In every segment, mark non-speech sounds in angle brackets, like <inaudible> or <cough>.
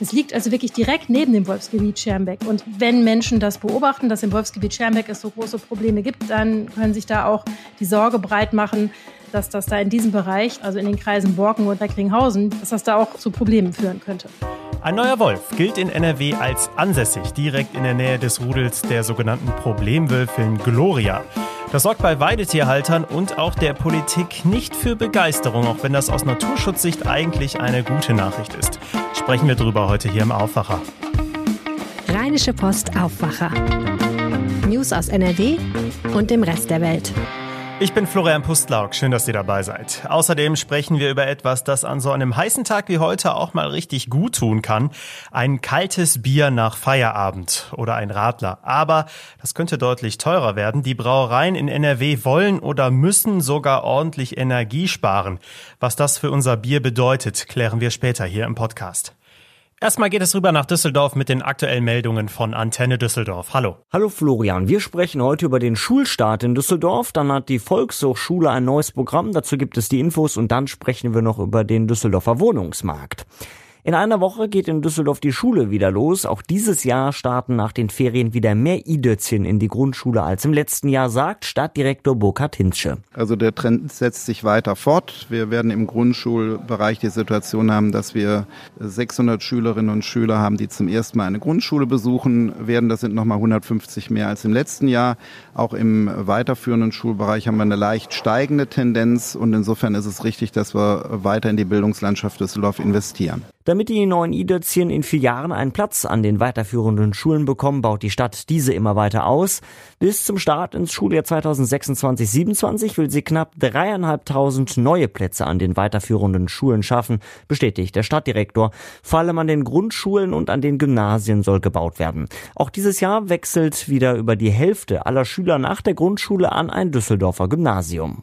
Es liegt also wirklich direkt neben dem Wolfsgebiet Schermbeck. Und wenn Menschen das beobachten, dass im Wolfsgebiet Schermbeck es so große Probleme gibt, dann können sich da auch die Sorge breit machen, dass das da in diesem Bereich, also in den Kreisen Borken und Recklinghausen, dass das da auch zu Problemen führen könnte. Ein neuer Wolf gilt in NRW als ansässig, direkt in der Nähe des Rudels der sogenannten Problemwölfin Gloria. Das sorgt bei Weidetierhaltern und auch der Politik nicht für Begeisterung, auch wenn das aus Naturschutzsicht eigentlich eine gute Nachricht ist. Sprechen wir drüber heute hier im Aufwacher. Rheinische Post Aufwacher. News aus NRW und dem Rest der Welt. Ich bin Florian Pustlauk, schön, dass ihr dabei seid. Außerdem sprechen wir über etwas, das an so einem heißen Tag wie heute auch mal richtig gut tun kann. Ein kaltes Bier nach Feierabend oder ein Radler. Aber das könnte deutlich teurer werden. Die Brauereien in NRW wollen oder müssen sogar ordentlich Energie sparen. Was das für unser Bier bedeutet, klären wir später hier im Podcast. Erstmal geht es rüber nach Düsseldorf mit den aktuellen Meldungen von Antenne Düsseldorf. Hallo. Hallo Florian, wir sprechen heute über den Schulstart in Düsseldorf. Dann hat die Volkshochschule ein neues Programm, dazu gibt es die Infos und dann sprechen wir noch über den Düsseldorfer Wohnungsmarkt. In einer Woche geht in Düsseldorf die Schule wieder los. Auch dieses Jahr starten nach den Ferien wieder mehr I-Dötzchen in die Grundschule als im letzten Jahr, sagt Stadtdirektor Burkhard Hinzsche. Also der Trend setzt sich weiter fort. Wir werden im Grundschulbereich die Situation haben, dass wir 600 Schülerinnen und Schüler haben, die zum ersten Mal eine Grundschule besuchen werden. Das sind nochmal 150 mehr als im letzten Jahr. Auch im weiterführenden Schulbereich haben wir eine leicht steigende Tendenz und insofern ist es richtig, dass wir weiter in die Bildungslandschaft Düsseldorf investieren. Damit die neuen I-Dötzchen in vier Jahren einen Platz an den weiterführenden Schulen bekommen, baut die Stadt diese immer weiter aus. Bis zum Start ins Schuljahr 2026-27 will sie knapp dreieinhalbtausend neue Plätze an den weiterführenden Schulen schaffen, bestätigt der Stadtdirektor. Vor allem an den Grundschulen und an den Gymnasien soll gebaut werden. Auch dieses Jahr wechselt wieder über die Hälfte aller Schüler nach der Grundschule an ein Düsseldorfer Gymnasium.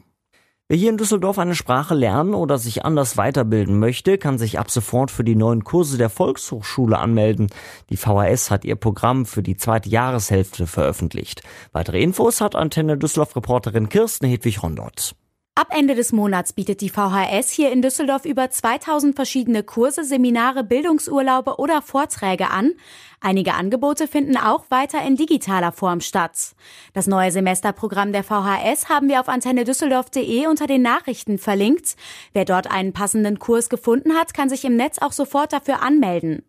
Wer hier in Düsseldorf eine Sprache lernen oder sich anders weiterbilden möchte, kann sich ab sofort für die neuen Kurse der Volkshochschule anmelden. Die VHS hat ihr Programm für die zweite Jahreshälfte veröffentlicht. Weitere Infos hat Antenne Düsseldorf-Reporterin Kirsten Hedwig-Rondott. Ab Ende des Monats bietet die VHS hier in Düsseldorf über 2000 verschiedene Kurse, Seminare, Bildungsurlaube oder Vorträge an. Einige Angebote finden auch weiter in digitaler Form statt. Das neue Semesterprogramm der VHS haben wir auf antennedüsseldorf.de unter den Nachrichten verlinkt. Wer dort einen passenden Kurs gefunden hat, kann sich im Netz auch sofort dafür anmelden.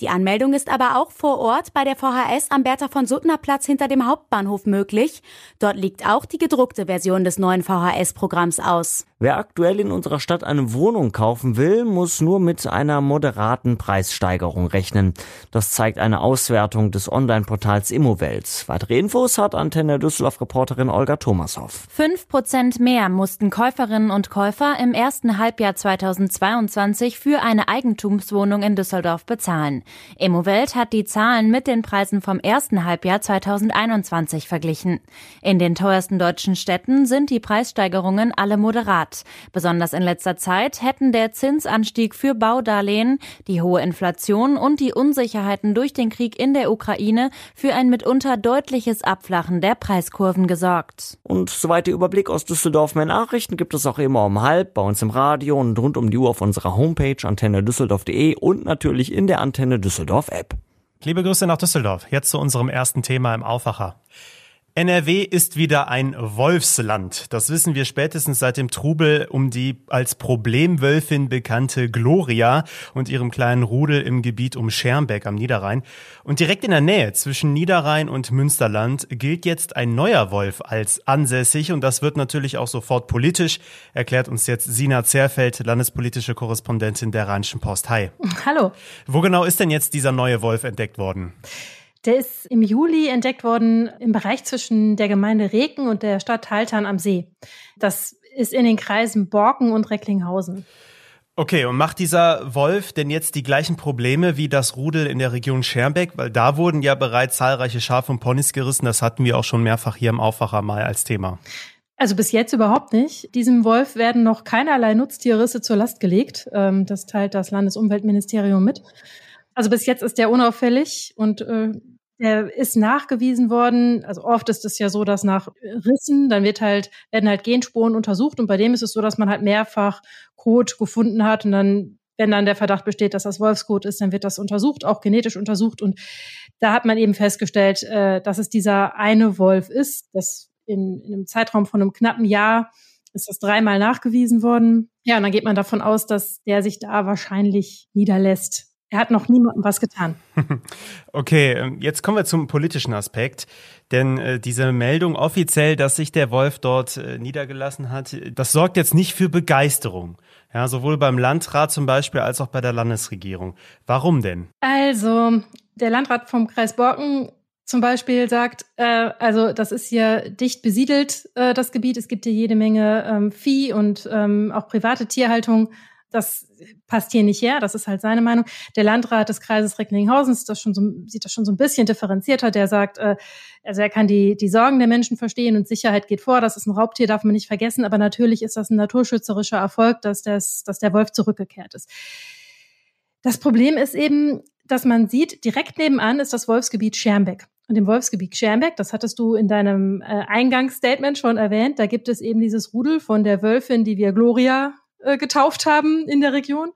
Die Anmeldung ist aber auch vor Ort bei der VHS am Bertha von Suttner Platz hinter dem Hauptbahnhof möglich. Dort liegt auch die gedruckte Version des neuen VHS-Programms aus. Wer aktuell in unserer Stadt eine Wohnung kaufen will, muss nur mit einer moderaten Preissteigerung rechnen. Das zeigt eine Auswertung des Online-Portals Immowelt. Weitere Infos hat Antenne Düsseldorf-Reporterin Olga Thomashoff. Fünf Prozent mehr mussten Käuferinnen und Käufer im ersten Halbjahr 2022 für eine Eigentumswohnung in Düsseldorf bezahlen. Immowelt hat die Zahlen mit den Preisen vom ersten Halbjahr 2021 verglichen. In den teuersten deutschen Städten sind die Preissteigerungen alle moderat. Besonders in letzter Zeit hätten der Zinsanstieg für Baudarlehen, die hohe Inflation und die Unsicherheiten durch den Krieg in der Ukraine für ein mitunter deutliches Abflachen der Preiskurven gesorgt. Und soweit der Überblick aus Düsseldorf. Mehr Nachrichten gibt es auch immer um halb bei uns im Radio und rund um die Uhr auf unserer Homepage antennedüsseldorf.de und natürlich in der Antenne Düsseldorf App. Liebe Grüße nach Düsseldorf. Jetzt zu unserem ersten Thema im Aufwacher. NRW ist wieder ein Wolfsland. Das wissen wir spätestens seit dem Trubel um die als Problemwölfin bekannte Gloria und ihrem kleinen Rudel im Gebiet um Schermbeck am Niederrhein. Und direkt in der Nähe zwischen Niederrhein und Münsterland gilt jetzt ein neuer Wolf als ansässig und das wird natürlich auch sofort politisch, erklärt uns jetzt Sina Zerfeld, landespolitische Korrespondentin der Rheinischen Post. Hi. Hallo. Wo genau ist denn jetzt dieser neue Wolf entdeckt worden? Der ist im Juli entdeckt worden im Bereich zwischen der Gemeinde Reken und der Stadt Haltern am See. Das ist in den Kreisen Borken und Recklinghausen. Okay, und macht dieser Wolf denn jetzt die gleichen Probleme wie das Rudel in der Region Schermbeck? Weil da wurden ja bereits zahlreiche Schafe und Ponys gerissen. Das hatten wir auch schon mehrfach hier im Aufwacher mal als Thema. Also bis jetzt überhaupt nicht. Diesem Wolf werden noch keinerlei Nutztierrisse zur Last gelegt. Ähm, das teilt das Landesumweltministerium mit. Also bis jetzt ist der unauffällig und äh, der ist nachgewiesen worden. Also oft ist es ja so, dass nach Rissen, dann wird halt, werden halt Genspuren untersucht und bei dem ist es so, dass man halt mehrfach Kot gefunden hat und dann wenn dann der Verdacht besteht, dass das Wolfsgut ist, dann wird das untersucht, auch genetisch untersucht. Und da hat man eben festgestellt, äh, dass es dieser eine Wolf ist. Das in, in einem Zeitraum von einem knappen Jahr ist das dreimal nachgewiesen worden. Ja, und dann geht man davon aus, dass der sich da wahrscheinlich niederlässt. Er hat noch niemandem was getan. <laughs> Okay, ähm, jetzt kommen wir zum politischen Aspekt. Denn äh, diese Meldung offiziell, dass sich der Wolf dort äh, niedergelassen hat, das sorgt jetzt nicht für Begeisterung. Ja, sowohl beim Landrat zum Beispiel als auch bei der Landesregierung. Warum denn? Also, der Landrat vom Kreis Borken zum Beispiel sagt, äh, also das ist hier dicht besiedelt, äh, das Gebiet. Es gibt hier jede Menge ähm, Vieh und ähm, auch private Tierhaltung. Das passt hier nicht her. Das ist halt seine Meinung. Der Landrat des Kreises Recklinghausen das so, sieht das schon so ein bisschen differenzierter. Der sagt, äh, also er kann die, die Sorgen der Menschen verstehen und Sicherheit geht vor. Das ist ein Raubtier, darf man nicht vergessen. Aber natürlich ist das ein naturschützerischer Erfolg, dass, das, dass der Wolf zurückgekehrt ist. Das Problem ist eben, dass man sieht, direkt nebenan ist das Wolfsgebiet Schermbeck. Und im Wolfsgebiet Schermbeck, das hattest du in deinem äh, Eingangsstatement schon erwähnt, da gibt es eben dieses Rudel von der Wölfin, die wir Gloria äh, getauft haben in der Region.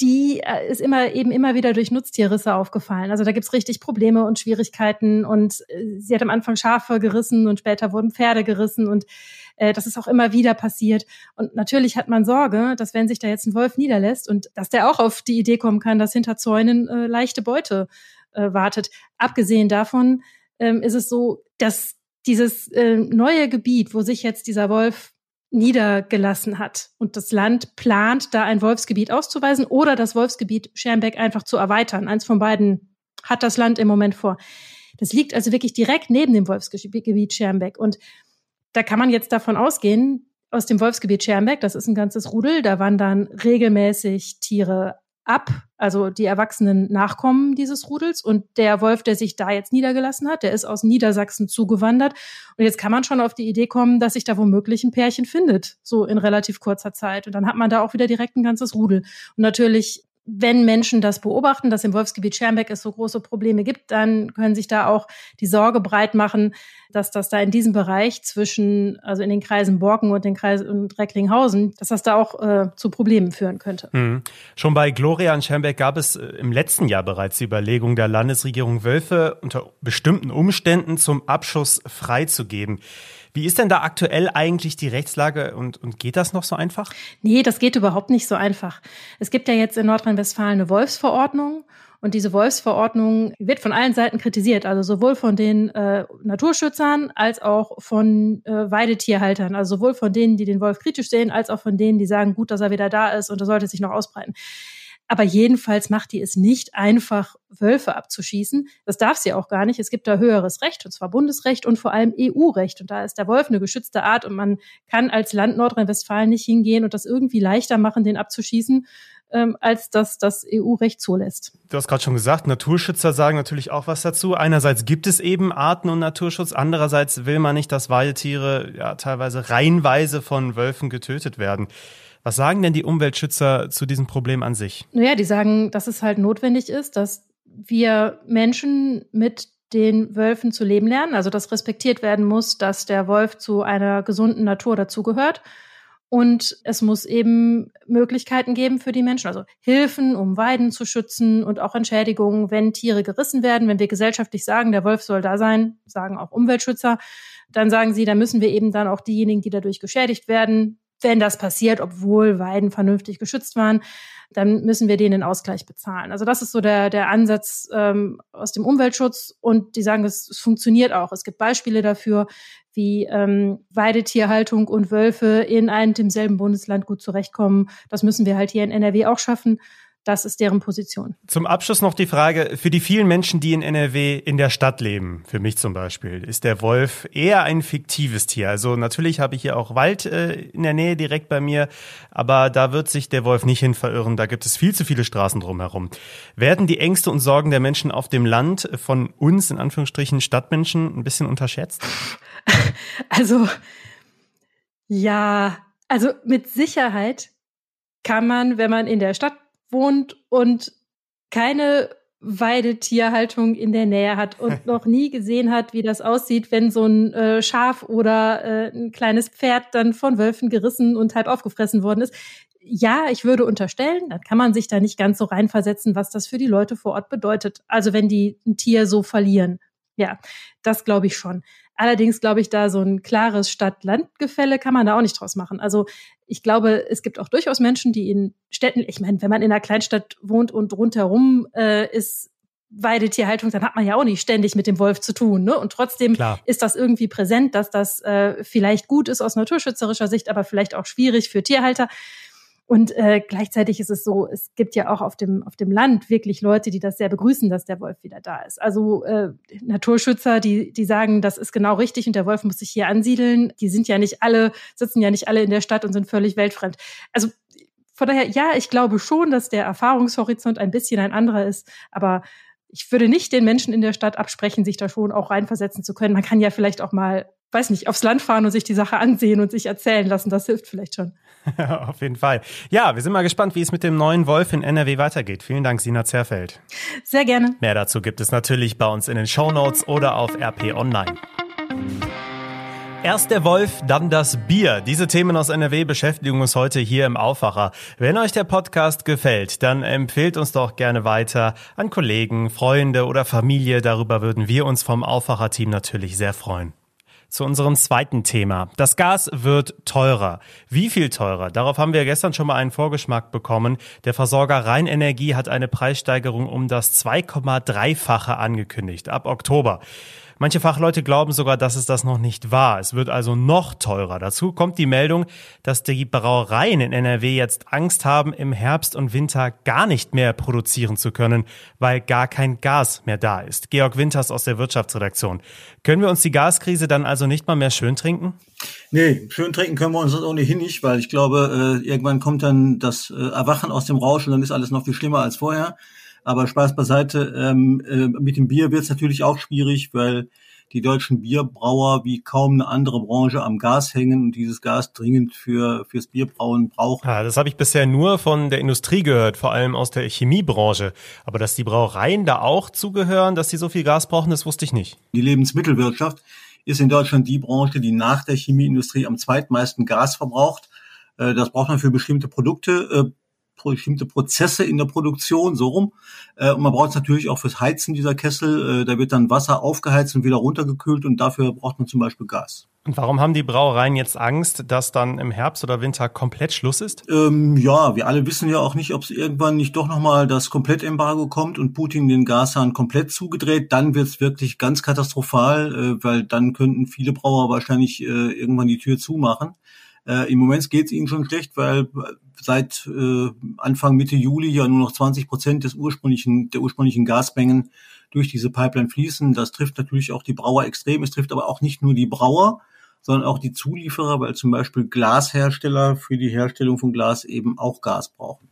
Die äh, ist immer eben immer wieder durch Nutztierrisse aufgefallen. Also da gibt's richtig Probleme und Schwierigkeiten. Und äh, sie hat am Anfang Schafe gerissen und später wurden Pferde gerissen und äh, das ist auch immer wieder passiert. Und natürlich hat man Sorge, dass wenn sich da jetzt ein Wolf niederlässt und dass der auch auf die Idee kommen kann, dass hinter Zäunen äh, leichte Beute äh, wartet. Abgesehen davon ähm, ist es so, dass dieses äh, neue Gebiet, wo sich jetzt dieser Wolf niedergelassen hat und das Land plant, da ein Wolfsgebiet auszuweisen oder das Wolfsgebiet Schermbeck einfach zu erweitern. Eins von beiden hat das Land im Moment vor. Das liegt also wirklich direkt neben dem Wolfsgebiet Schermbeck. Und da kann man jetzt davon ausgehen, aus dem Wolfsgebiet Schermbeck, das ist ein ganzes Rudel, da wandern regelmäßig Tiere ab, also die erwachsenen Nachkommen dieses Rudels. Und der Wolf, der sich da jetzt niedergelassen hat, der ist aus Niedersachsen zugewandert. Und jetzt kann man schon auf die Idee kommen, dass sich da womöglich ein Pärchen findet, so in relativ kurzer Zeit. Und dann hat man da auch wieder direkt ein ganzes Rudel. Und natürlich wenn Menschen das beobachten, dass im Wolfsgebiet Schermbeck es so große Probleme gibt, dann können sich da auch die Sorge breit machen, dass das da in diesem Bereich zwischen, also in den Kreisen Borken und den Kreisen und Recklinghausen, dass das da auch äh, zu Problemen führen könnte. Mhm. Schon bei Gloria in Schermbeck gab es äh, im letzten Jahr bereits die Überlegung der Landesregierung, Wölfe unter bestimmten Umständen zum Abschuss freizugeben. Wie ist denn da aktuell eigentlich die Rechtslage und, und geht das noch so einfach? Nee, das geht überhaupt nicht so einfach. Es gibt ja jetzt in Nordrhein-Westfalen eine Wolfsverordnung und diese Wolfsverordnung wird von allen Seiten kritisiert, also sowohl von den äh, Naturschützern als auch von äh, Weidetierhaltern, also sowohl von denen, die den Wolf kritisch sehen, als auch von denen, die sagen, gut, dass er wieder da ist und er sollte sich noch ausbreiten. Aber jedenfalls macht die es nicht einfach, Wölfe abzuschießen. Das darf sie auch gar nicht. Es gibt da höheres Recht, und zwar Bundesrecht und vor allem EU-Recht. Und da ist der Wolf eine geschützte Art und man kann als Land Nordrhein-Westfalen nicht hingehen und das irgendwie leichter machen, den abzuschießen, ähm, als dass das EU-Recht zulässt. Du hast gerade schon gesagt, Naturschützer sagen natürlich auch was dazu. Einerseits gibt es eben Arten- und Naturschutz, andererseits will man nicht, dass Weidetiere ja teilweise reihenweise von Wölfen getötet werden. Was sagen denn die Umweltschützer zu diesem Problem an sich? Naja, die sagen, dass es halt notwendig ist, dass wir Menschen mit den Wölfen zu leben lernen, also dass respektiert werden muss, dass der Wolf zu einer gesunden Natur dazugehört. Und es muss eben Möglichkeiten geben für die Menschen, also Hilfen, um Weiden zu schützen und auch Entschädigungen, wenn Tiere gerissen werden. Wenn wir gesellschaftlich sagen, der Wolf soll da sein, sagen auch Umweltschützer, dann sagen sie, da müssen wir eben dann auch diejenigen, die dadurch geschädigt werden, wenn das passiert, obwohl Weiden vernünftig geschützt waren, dann müssen wir denen den Ausgleich bezahlen. Also das ist so der, der Ansatz ähm, aus dem Umweltschutz und die sagen, es, es funktioniert auch. Es gibt Beispiele dafür, wie ähm, Weidetierhaltung und Wölfe in einem demselben Bundesland gut zurechtkommen. Das müssen wir halt hier in NRW auch schaffen. Das ist deren Position. Zum Abschluss noch die Frage, für die vielen Menschen, die in NRW in der Stadt leben, für mich zum Beispiel, ist der Wolf eher ein fiktives Tier. Also natürlich habe ich hier auch Wald äh, in der Nähe direkt bei mir, aber da wird sich der Wolf nicht hin verirren. Da gibt es viel zu viele Straßen drumherum. Werden die Ängste und Sorgen der Menschen auf dem Land von uns, in Anführungsstrichen Stadtmenschen, ein bisschen unterschätzt? <laughs> Also, ja, also mit Sicherheit kann man, wenn man in der Stadt wohnt und keine Weidetierhaltung in der Nähe hat <laughs> und noch nie gesehen hat, wie das aussieht, wenn so ein äh, Schaf oder äh, ein kleines Pferd dann von Wölfen gerissen und halb aufgefressen worden ist. Ja, ich würde unterstellen, dann kann man sich da nicht ganz so reinversetzen, was das für die Leute vor Ort bedeutet. Also wenn die ein Tier so verlieren. Ja, das glaube ich schon. Allerdings glaube ich, da so ein klares Stadt-Land-Gefälle kann man da auch nicht draus machen. Also ich glaube, es gibt auch durchaus Menschen, die in Städten, ich meine, wenn man in einer Kleinstadt wohnt und rundherum äh, ist Weidetierhaltung, dann hat man ja auch nicht ständig mit dem Wolf zu tun. Ne? Und trotzdem Klar. ist das irgendwie präsent, dass das äh, vielleicht gut ist aus naturschützerischer Sicht, aber vielleicht auch schwierig für Tierhalter. Und äh, gleichzeitig ist es so, es gibt ja auch auf dem, auf dem Land wirklich Leute, die das sehr begrüßen, dass der Wolf wieder da ist. Also äh, Naturschützer, die, die sagen, das ist genau richtig und der Wolf muss sich hier ansiedeln. Die sind ja nicht alle, sitzen ja nicht alle in der Stadt und sind völlig weltfremd. Also von daher, ja, ich glaube schon, dass der Erfahrungshorizont ein bisschen ein anderer ist, aber ich würde nicht den Menschen in der Stadt absprechen, sich da schon auch reinversetzen zu können. Man kann ja vielleicht auch mal weiß nicht, aufs Land fahren und sich die Sache ansehen und sich erzählen lassen. Das hilft vielleicht schon. <laughs> Auf jeden Fall. Ja, wir sind mal gespannt, wie es mit dem neuen Wolf in NRW weitergeht. Vielen Dank, Sina Zerfeld. Sehr gerne. Mehr dazu gibt es natürlich bei uns in den Show Notes oder auf RP Online. Erst der Wolf, dann das Bier. Diese Themen aus NRW beschäftigen uns heute hier im Aufwacher. Wenn euch der Podcast gefällt, dann empfehlt uns doch gerne weiter an Kollegen, Freunde oder Familie. Darüber würden wir uns vom Aufwacher-Team natürlich sehr freuen zu unserem zweiten Thema. Das Gas wird teurer. Wie viel teurer? Darauf haben wir gestern schon mal einen Vorgeschmack bekommen. Der Versorger Rheinenergie hat eine Preissteigerung um das 2,3-fache angekündigt ab Oktober. Manche Fachleute glauben sogar, dass es das noch nicht war. Es wird also noch teurer. Dazu kommt die Meldung, dass die Brauereien in NRW jetzt Angst haben, im Herbst und Winter gar nicht mehr produzieren zu können, weil gar kein Gas mehr da ist. Georg Winters aus der Wirtschaftsredaktion. Können wir uns die Gaskrise dann also nicht mal mehr schön trinken? Nee, schön trinken können wir uns das ohnehin nicht, weil ich glaube, äh, irgendwann kommt dann das äh, Erwachen aus dem Rausch und dann ist alles noch viel schlimmer als vorher. Aber Spaß beiseite, ähm, äh, mit dem Bier wird es natürlich auch schwierig, weil die deutschen Bierbrauer wie kaum eine andere Branche am Gas hängen und dieses Gas dringend für fürs Bierbrauen brauchen. Ja, das habe ich bisher nur von der Industrie gehört, vor allem aus der Chemiebranche. Aber dass die Brauereien da auch zugehören, dass sie so viel Gas brauchen, das wusste ich nicht. Die Lebensmittelwirtschaft ist in Deutschland die Branche, die nach der Chemieindustrie am zweitmeisten Gas verbraucht. Äh, das braucht man für bestimmte Produkte. Bestimmte Prozesse in der Produktion, so rum. Äh, und man braucht es natürlich auch fürs Heizen dieser Kessel. Äh, da wird dann Wasser aufgeheizt und wieder runtergekühlt und dafür braucht man zum Beispiel Gas. Und warum haben die Brauereien jetzt Angst, dass dann im Herbst oder Winter komplett Schluss ist? Ähm, ja, wir alle wissen ja auch nicht, ob es irgendwann nicht doch nochmal das Komplettembargo kommt und Putin den Gashahn komplett zugedreht. Dann wird es wirklich ganz katastrophal, äh, weil dann könnten viele Brauer wahrscheinlich äh, irgendwann die Tür zumachen. Äh, Im Moment geht es ihnen schon schlecht, weil seit äh, Anfang Mitte Juli ja nur noch 20 Prozent des ursprünglichen, der ursprünglichen Gasmengen durch diese Pipeline fließen. Das trifft natürlich auch die Brauer extrem. Es trifft aber auch nicht nur die Brauer, sondern auch die Zulieferer, weil zum Beispiel Glashersteller für die Herstellung von Glas eben auch Gas brauchen.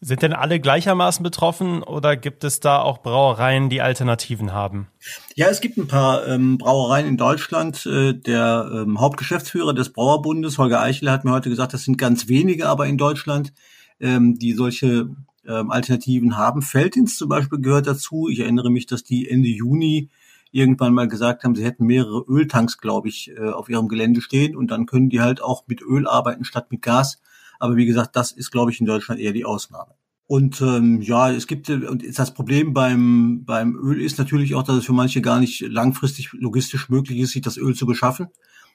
Sind denn alle gleichermaßen betroffen oder gibt es da auch Brauereien, die Alternativen haben? Ja, es gibt ein paar ähm, Brauereien in Deutschland. Äh, der ähm, Hauptgeschäftsführer des Brauerbundes, Holger Eichel, hat mir heute gesagt, das sind ganz wenige aber in Deutschland, ähm, die solche ähm, Alternativen haben. Feldins zum Beispiel gehört dazu. Ich erinnere mich, dass die Ende Juni irgendwann mal gesagt haben, sie hätten mehrere Öltanks, glaube ich, äh, auf ihrem Gelände stehen und dann können die halt auch mit Öl arbeiten statt mit Gas. Aber wie gesagt, das ist, glaube ich, in Deutschland eher die Ausnahme. Und ähm, ja, es gibt und das Problem beim beim Öl ist natürlich auch, dass es für manche gar nicht langfristig logistisch möglich ist, sich das Öl zu beschaffen.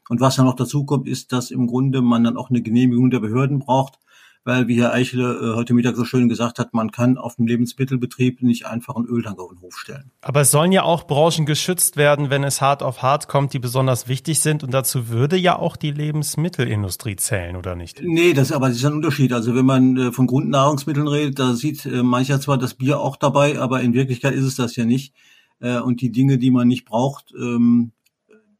Und was dann noch dazu kommt, ist, dass im Grunde man dann auch eine Genehmigung der Behörden braucht, weil, wie Herr Eichele äh, heute Mittag so schön gesagt hat, man kann auf dem Lebensmittelbetrieb nicht einfach einen Öltank auf den Hof stellen. Aber es sollen ja auch Branchen geschützt werden, wenn es hart auf hart kommt, die besonders wichtig sind. Und dazu würde ja auch die Lebensmittelindustrie zählen, oder nicht? Nee, das, aber das ist ein Unterschied. Also wenn man äh, von Grundnahrungsmitteln redet, da sieht äh, mancher zwar das Bier auch dabei, aber in Wirklichkeit ist es das ja nicht. Äh, und die Dinge, die man nicht braucht, ähm,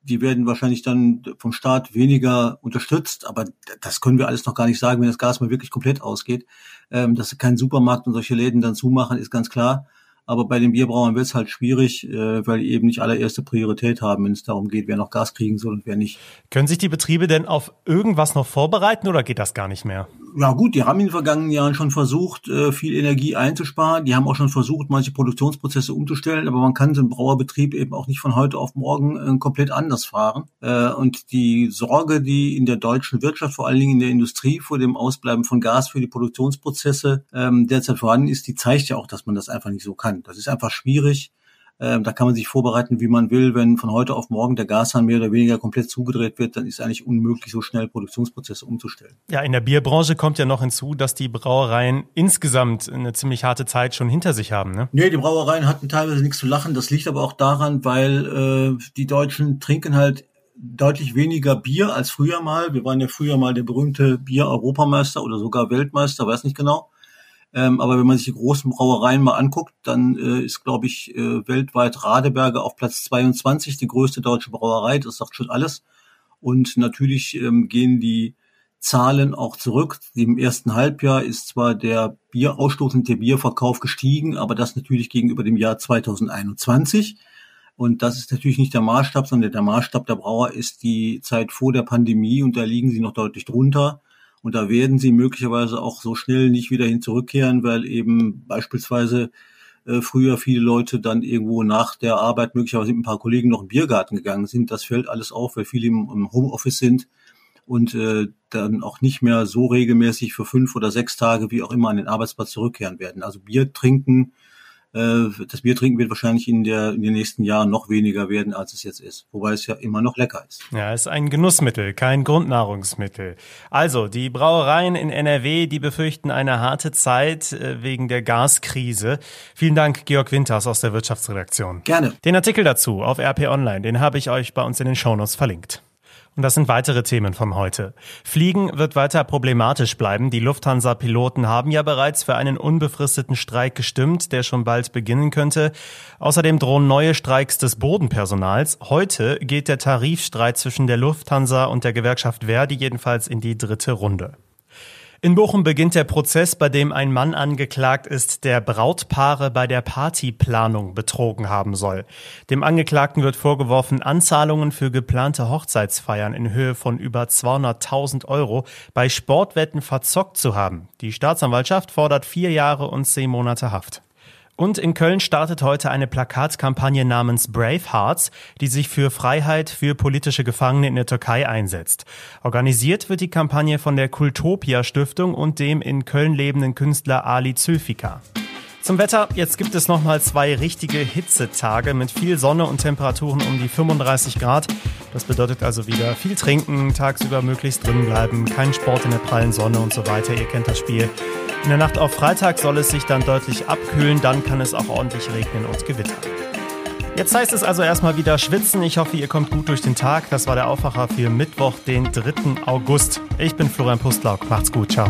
die werden wahrscheinlich dann vom Staat weniger unterstützt, aber das können wir alles noch gar nicht sagen, wenn das Gas mal wirklich komplett ausgeht. Ähm, dass kein Supermarkt und solche Läden dann zumachen, ist ganz klar. Aber bei den Bierbrauern wird es halt schwierig, äh, weil die eben nicht allererste Priorität haben, wenn es darum geht, wer noch Gas kriegen soll und wer nicht. Können sich die Betriebe denn auf irgendwas noch vorbereiten oder geht das gar nicht mehr? Ja gut, die haben in den vergangenen Jahren schon versucht, äh, viel Energie einzusparen. Die haben auch schon versucht, manche Produktionsprozesse umzustellen, aber man kann so einen Brauerbetrieb eben auch nicht von heute auf morgen äh, komplett anders fahren. Äh, und die Sorge, die in der deutschen Wirtschaft, vor allen Dingen in der Industrie, vor dem Ausbleiben von Gas für die Produktionsprozesse ähm, derzeit vorhanden ist, die zeigt ja auch, dass man das einfach nicht so kann. Das ist einfach schwierig. Ähm, da kann man sich vorbereiten, wie man will. Wenn von heute auf morgen der Gashahn mehr oder weniger komplett zugedreht wird, dann ist es eigentlich unmöglich, so schnell Produktionsprozesse umzustellen. Ja, in der Bierbranche kommt ja noch hinzu, dass die Brauereien insgesamt eine ziemlich harte Zeit schon hinter sich haben. Ne? Nee, die Brauereien hatten teilweise nichts zu lachen. Das liegt aber auch daran, weil äh, die Deutschen trinken halt deutlich weniger Bier als früher mal. Wir waren ja früher mal der berühmte Bier-Europameister oder sogar Weltmeister, weiß nicht genau. Ähm, aber wenn man sich die großen Brauereien mal anguckt, dann äh, ist, glaube ich, äh, weltweit Radeberger auf Platz 22 die größte deutsche Brauerei. Das sagt schon alles. Und natürlich ähm, gehen die Zahlen auch zurück. Im ersten Halbjahr ist zwar der Bierausstoß und der Bierverkauf gestiegen, aber das natürlich gegenüber dem Jahr 2021. Und das ist natürlich nicht der Maßstab, sondern der Maßstab der Brauer ist die Zeit vor der Pandemie und da liegen sie noch deutlich drunter. Und da werden sie möglicherweise auch so schnell nicht wieder hin zurückkehren, weil eben beispielsweise äh, früher viele Leute dann irgendwo nach der Arbeit möglicherweise mit ein paar Kollegen noch im Biergarten gegangen sind. Das fällt alles auf, weil viele im, im Homeoffice sind und äh, dann auch nicht mehr so regelmäßig für fünf oder sechs Tage wie auch immer an den Arbeitsplatz zurückkehren werden. Also Bier trinken äh, das Biertrinken wird wahrscheinlich in, der, in den nächsten Jahren noch weniger werden, als es jetzt ist. Wobei es ja immer noch lecker ist. Ja, es ist ein Genussmittel, kein Grundnahrungsmittel. Also, die Brauereien in NRW, die befürchten eine harte Zeit äh, wegen der Gaskrise. Vielen Dank, Georg Winters aus der Wirtschaftsredaktion. Gerne. Den Artikel dazu auf RP Online, den habe ich euch bei uns in den Shownotes verlinkt. Und das sind weitere Themen von heute. Fliegen wird weiter problematisch bleiben. Die Lufthansa-Piloten haben ja bereits für einen unbefristeten Streik gestimmt, der schon bald beginnen könnte. Außerdem drohen neue Streiks des Bodenpersonals. Heute geht der Tarifstreit zwischen der Lufthansa und der Gewerkschaft Verdi jedenfalls in die dritte Runde. In Bochum beginnt der Prozess, bei dem ein Mann angeklagt ist, der Brautpaare bei der Partyplanung betrogen haben soll. Dem Angeklagten wird vorgeworfen, Anzahlungen für geplante Hochzeitsfeiern in Höhe von über 200.000 Euro bei Sportwetten verzockt zu haben. Die Staatsanwaltschaft fordert vier Jahre und zehn Monate Haft. Und in Köln startet heute eine Plakatkampagne namens Brave Hearts, die sich für Freiheit für politische Gefangene in der Türkei einsetzt. Organisiert wird die Kampagne von der Kultopia Stiftung und dem in Köln lebenden Künstler Ali Zülfika. Zum Wetter, jetzt gibt es nochmal zwei richtige Hitzetage mit viel Sonne und Temperaturen um die 35 Grad. Das bedeutet also wieder viel trinken, tagsüber möglichst drin bleiben, kein Sport in der prallen Sonne und so weiter. Ihr kennt das Spiel. In der Nacht auf Freitag soll es sich dann deutlich abkühlen, dann kann es auch ordentlich regnen und gewittern. Jetzt heißt es also erstmal wieder schwitzen. Ich hoffe, ihr kommt gut durch den Tag. Das war der Aufwacher für Mittwoch, den 3. August. Ich bin Florian Pustlauk. Macht's gut. Ciao.